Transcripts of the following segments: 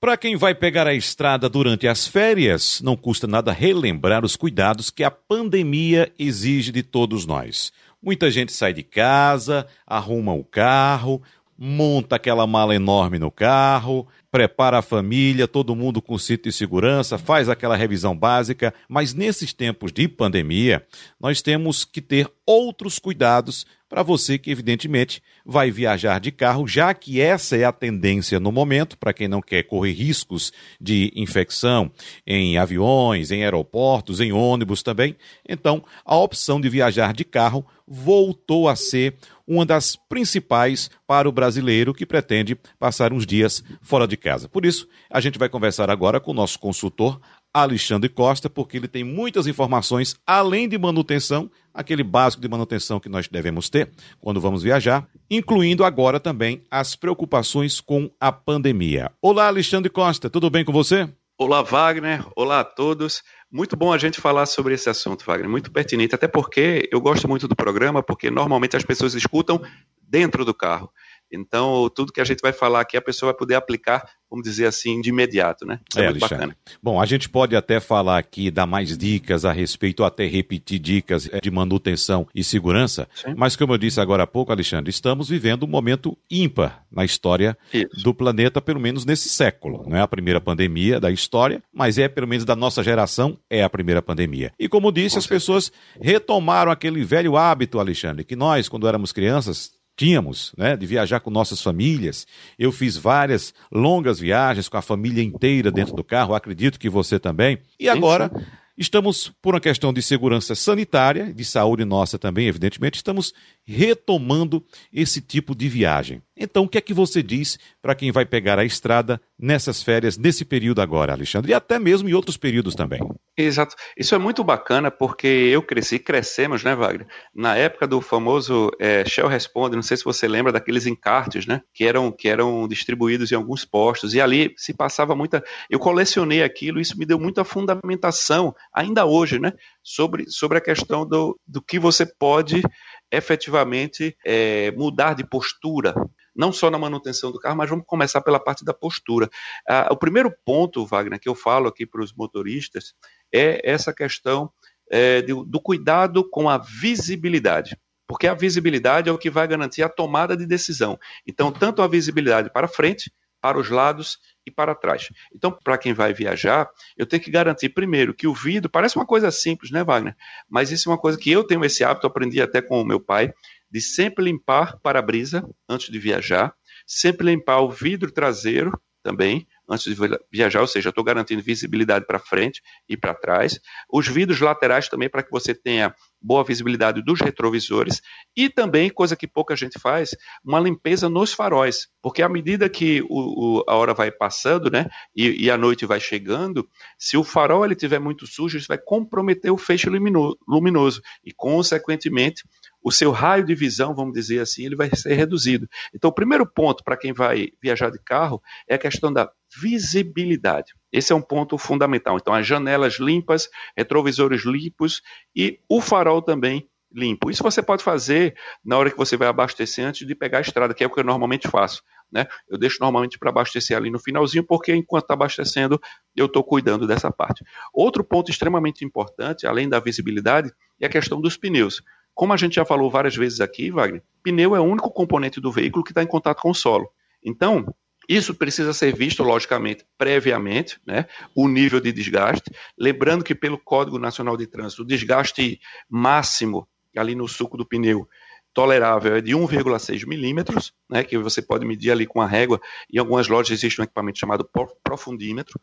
Para quem vai pegar a estrada durante as férias, não custa nada relembrar os cuidados que a pandemia exige de todos nós. Muita gente sai de casa, arruma o carro, monta aquela mala enorme no carro, prepara a família, todo mundo com cinto de segurança, faz aquela revisão básica, mas nesses tempos de pandemia, nós temos que ter outros cuidados para você que, evidentemente, vai viajar de carro, já que essa é a tendência no momento, para quem não quer correr riscos de infecção em aviões, em aeroportos, em ônibus também. Então, a opção de viajar de carro voltou a ser uma das principais para o brasileiro que pretende passar uns dias fora de casa. Por isso, a gente vai conversar agora com o nosso consultor Alexandre Costa, porque ele tem muitas informações além de manutenção, aquele básico de manutenção que nós devemos ter quando vamos viajar, incluindo agora também as preocupações com a pandemia. Olá, Alexandre Costa, tudo bem com você? Olá, Wagner. Olá a todos. Muito bom a gente falar sobre esse assunto, Wagner. Muito pertinente, até porque eu gosto muito do programa, porque normalmente as pessoas escutam dentro do carro. Então, tudo que a gente vai falar aqui, a pessoa vai poder aplicar, vamos dizer assim, de imediato, né? Isso é, é muito Alexandre. bacana. Bom, a gente pode até falar aqui, dar mais dicas a respeito, ou até repetir dicas é, de manutenção e segurança, Sim. mas como eu disse agora há pouco, Alexandre, estamos vivendo um momento ímpar na história Isso. do planeta, pelo menos nesse século. Não é a primeira pandemia da história, mas é, pelo menos da nossa geração, é a primeira pandemia. E como disse, Com as certeza. pessoas retomaram aquele velho hábito, Alexandre, que nós, quando éramos crianças, tínhamos, né, de viajar com nossas famílias. Eu fiz várias longas viagens com a família inteira dentro do carro, acredito que você também. E agora estamos, por uma questão de segurança sanitária, de saúde nossa também, evidentemente, estamos retomando esse tipo de viagem. Então, o que é que você diz para quem vai pegar a estrada nessas férias, nesse período agora, Alexandre? E até mesmo em outros períodos também. Exato. Isso é muito bacana porque eu cresci, crescemos, né, Wagner? Na época do famoso é, Shell Responde, não sei se você lembra daqueles encartes, né? Que eram, que eram distribuídos em alguns postos. E ali se passava muita. Eu colecionei aquilo, isso me deu muita fundamentação, ainda hoje, né? Sobre, sobre a questão do, do que você pode efetivamente é, mudar de postura, não só na manutenção do carro, mas vamos começar pela parte da postura. Ah, o primeiro ponto, Wagner, que eu falo aqui para os motoristas é essa questão é, do, do cuidado com a visibilidade porque a visibilidade é o que vai garantir a tomada de decisão. Então, tanto a visibilidade para frente, para os lados e para trás. Então, para quem vai viajar, eu tenho que garantir primeiro que o vidro parece uma coisa simples, né, Wagner? Mas isso é uma coisa que eu tenho esse hábito, aprendi até com o meu pai, de sempre limpar para-brisa antes de viajar, sempre limpar o vidro traseiro também, antes de viajar, ou seja, estou garantindo visibilidade para frente e para trás. Os vidros laterais também para que você tenha boa visibilidade dos retrovisores e também, coisa que pouca gente faz, uma limpeza nos faróis, porque à medida que o, o, a hora vai passando, né, e, e, a noite vai chegando, se o farol ele tiver muito sujo, isso vai comprometer o feixe luminoso e, consequentemente, o seu raio de visão, vamos dizer assim, ele vai ser reduzido. Então, o primeiro ponto para quem vai viajar de carro é a questão da visibilidade. Esse é um ponto fundamental. Então, as janelas limpas, retrovisores limpos e o farol também limpo. Isso você pode fazer na hora que você vai abastecer antes de pegar a estrada, que é o que eu normalmente faço. Né? Eu deixo normalmente para abastecer ali no finalzinho, porque enquanto está abastecendo, eu estou cuidando dessa parte. Outro ponto extremamente importante, além da visibilidade, é a questão dos pneus. Como a gente já falou várias vezes aqui, Wagner, pneu é o único componente do veículo que está em contato com o solo. Então, isso precisa ser visto, logicamente, previamente, né, o nível de desgaste. Lembrando que, pelo Código Nacional de Trânsito, o desgaste máximo ali no suco do pneu tolerável é de 1,6 milímetros, né, que você pode medir ali com a régua. Em algumas lojas existe um equipamento chamado profundímetro.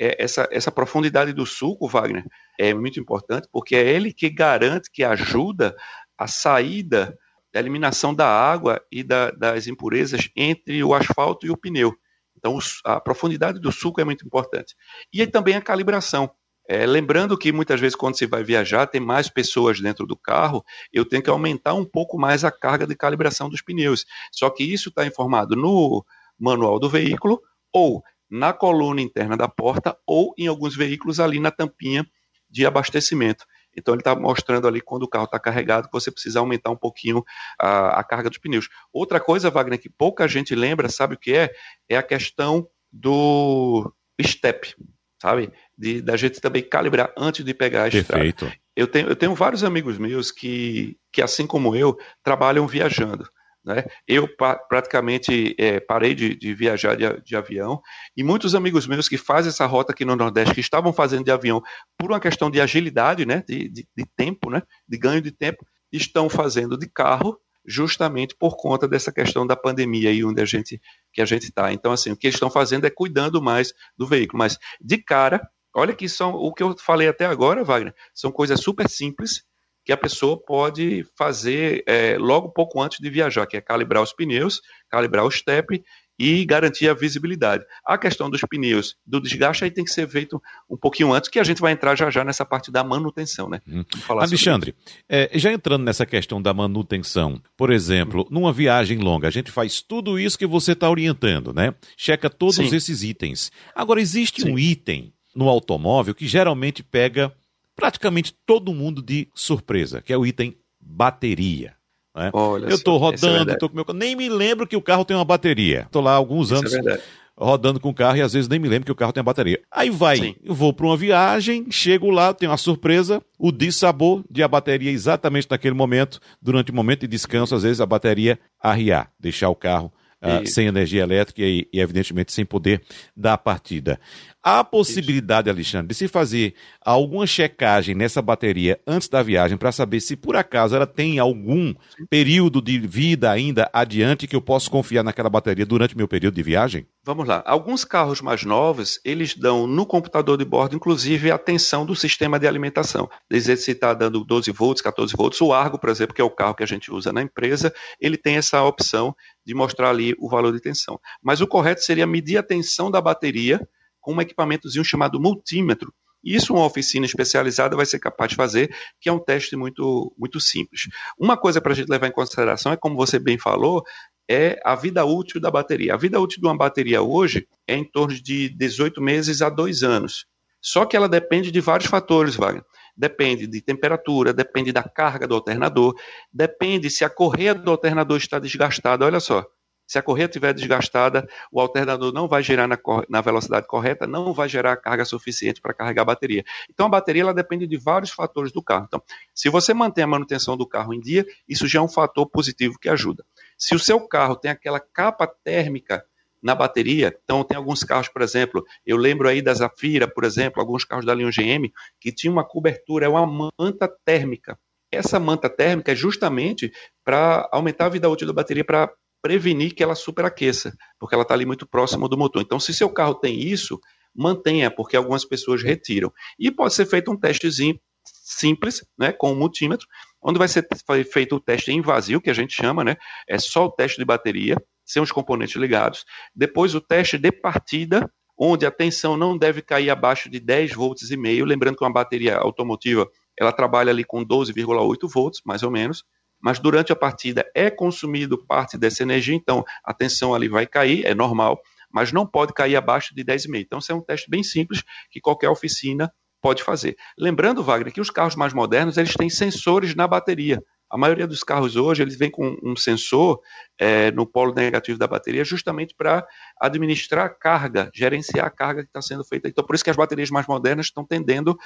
É, essa, essa profundidade do suco, Wagner, é muito importante, porque é ele que garante, que ajuda a saída da eliminação da água e da, das impurezas entre o asfalto e o pneu. Então, a profundidade do suco é muito importante. E também a calibração. É, lembrando que muitas vezes, quando você vai viajar, tem mais pessoas dentro do carro, eu tenho que aumentar um pouco mais a carga de calibração dos pneus. Só que isso está informado no manual do veículo, ou na coluna interna da porta, ou em alguns veículos ali na tampinha de abastecimento. Então ele está mostrando ali quando o carro está carregado que você precisa aumentar um pouquinho a, a, carga dos pneus. Outra coisa, Wagner, que pouca gente lembra, sabe o que é? É a questão do step, sabe? De, da gente também calibrar antes de pegar a Perfeito. estrada. Eu tenho, eu tenho vários amigos meus que, que, assim como eu, trabalham viajando. Né? Eu praticamente é, parei de, de viajar de, de, avião e muitos amigos meus que fazem essa rota aqui no Nordeste, que estavam fazendo de avião por uma questão de agilidade, né? de, de, de tempo, né? de ganho de tempo, estão fazendo de carro justamente por conta dessa questão da pandemia aí onde a gente que a gente está. Então assim, o que eles estão fazendo é cuidando mais do veículo, mas de cara, olha que são o que eu falei até agora, Wagner, são coisas super simples que a pessoa pode fazer é, logo pouco antes de viajar, que é calibrar os pneus, calibrar o step e garantir a visibilidade. A questão dos pneus, do desgaste, aí tem que ser feito um pouquinho antes, que a gente vai entrar já já nessa parte da manutenção, né? Hum. Alexandre, é, já entrando nessa questão da manutenção, por exemplo, numa viagem longa, a gente faz tudo isso que você está orientando, né? Checa todos Sim. esses itens. Agora, existe Sim. um item no automóvel que geralmente pega praticamente todo mundo de surpresa, que é o item bateria. Né? Olha eu estou é rodando, é tô com meu... nem me lembro que o carro tem uma bateria. Estou lá há alguns isso é anos é rodando com o carro e às vezes nem me lembro que o carro tem uma bateria. Aí vai, Sim. eu vou para uma viagem, chego lá, tem uma surpresa, o dissabor de a bateria exatamente naquele momento, durante o momento de descanso, às vezes a bateria arriar, deixar o carro uh, sem energia elétrica e, e, evidentemente, sem poder dar partida. Há possibilidade, Alexandre, de se fazer alguma checagem nessa bateria antes da viagem para saber se por acaso ela tem algum período de vida ainda adiante que eu posso confiar naquela bateria durante o meu período de viagem? Vamos lá. Alguns carros mais novos, eles dão no computador de bordo, inclusive, a tensão do sistema de alimentação. Dizer se está dando 12 volts, 14 volts. O Argo, por exemplo, que é o carro que a gente usa na empresa, ele tem essa opção de mostrar ali o valor de tensão. Mas o correto seria medir a tensão da bateria com um equipamentozinho chamado multímetro. Isso uma oficina especializada vai ser capaz de fazer, que é um teste muito, muito simples. Uma coisa para a gente levar em consideração é, como você bem falou, é a vida útil da bateria. A vida útil de uma bateria hoje é em torno de 18 meses a 2 anos. Só que ela depende de vários fatores, Wagner. Depende de temperatura, depende da carga do alternador, depende se a correia do alternador está desgastada. Olha só, se a correia estiver desgastada, o alternador não vai girar na, na, velocidade correta, não vai gerar carga suficiente para carregar a bateria. Então, a bateria ela depende de vários fatores do carro. Então, se você mantém a manutenção do carro em dia, isso já é um fator positivo que ajuda. Se o seu carro tem aquela capa térmica na bateria, então tem alguns carros, por exemplo, eu lembro aí da Zafira, por exemplo, alguns carros da linha GM, que tinha uma cobertura, é uma manta térmica. Essa manta térmica é justamente para aumentar a vida útil da bateria, para prevenir que ela superaqueça, porque ela está ali muito próxima do motor. Então, se seu carro tem isso, mantenha, porque algumas pessoas retiram. E pode ser feito um testezinho simples, né, com o um multímetro, onde vai ser feito o teste em vazio, que a gente chama, né, é só o teste de bateria, sem os componentes ligados. Depois o teste de partida, onde a tensão não deve cair abaixo de 10 volts e meio, lembrando que uma bateria automotiva, ela trabalha ali com 12,8 volts, mais ou menos mas durante a partida é consumido parte dessa energia, então a tensão ali vai cair, é normal, mas não pode cair abaixo de 10,5. Então, isso é um teste bem simples que qualquer oficina pode fazer. Lembrando, Wagner, que os carros mais modernos eles têm sensores na bateria. A maioria dos carros hoje eles vêm com um sensor é, no polo negativo da bateria, justamente para administrar a carga, gerenciar a carga que está sendo feita. Então, por isso que as baterias mais modernas estão tendendo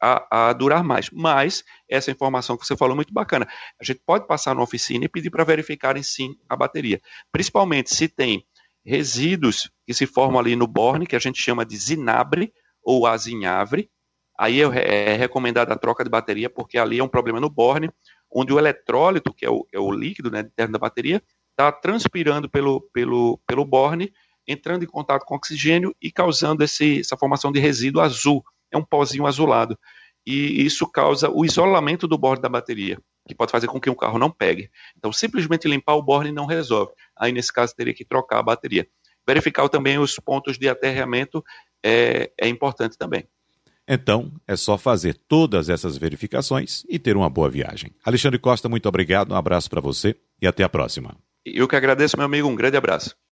a, a, durar mais. Mas essa informação que você falou é muito bacana. A gente pode passar na oficina e pedir para verificarem sim a bateria. Principalmente se tem resíduos que se formam ali no borne, que a gente chama de zinabre ou azinhavre. Aí é, é recomendada a troca de bateria, porque ali é um problema no borne, onde o eletrólito, que é o, é o líquido né, interno da bateria, está transpirando pelo, pelo, pelo borne, entrando em contato com oxigênio e causando esse, essa formação de resíduo azul é um pozinho azulado. E isso causa o isolamento do borne da bateria, que pode fazer com que um carro não pegue. Então, simplesmente limpar o borne não resolve. Aí, nesse caso, teria que trocar a bateria. Verificar também os pontos de aterramento é, é importante também. Então, é só fazer todas essas verificações e ter uma boa viagem. Alexandre Costa, muito obrigado, um abraço para você e até a próxima. Eu que agradeço, meu amigo, um grande abraço.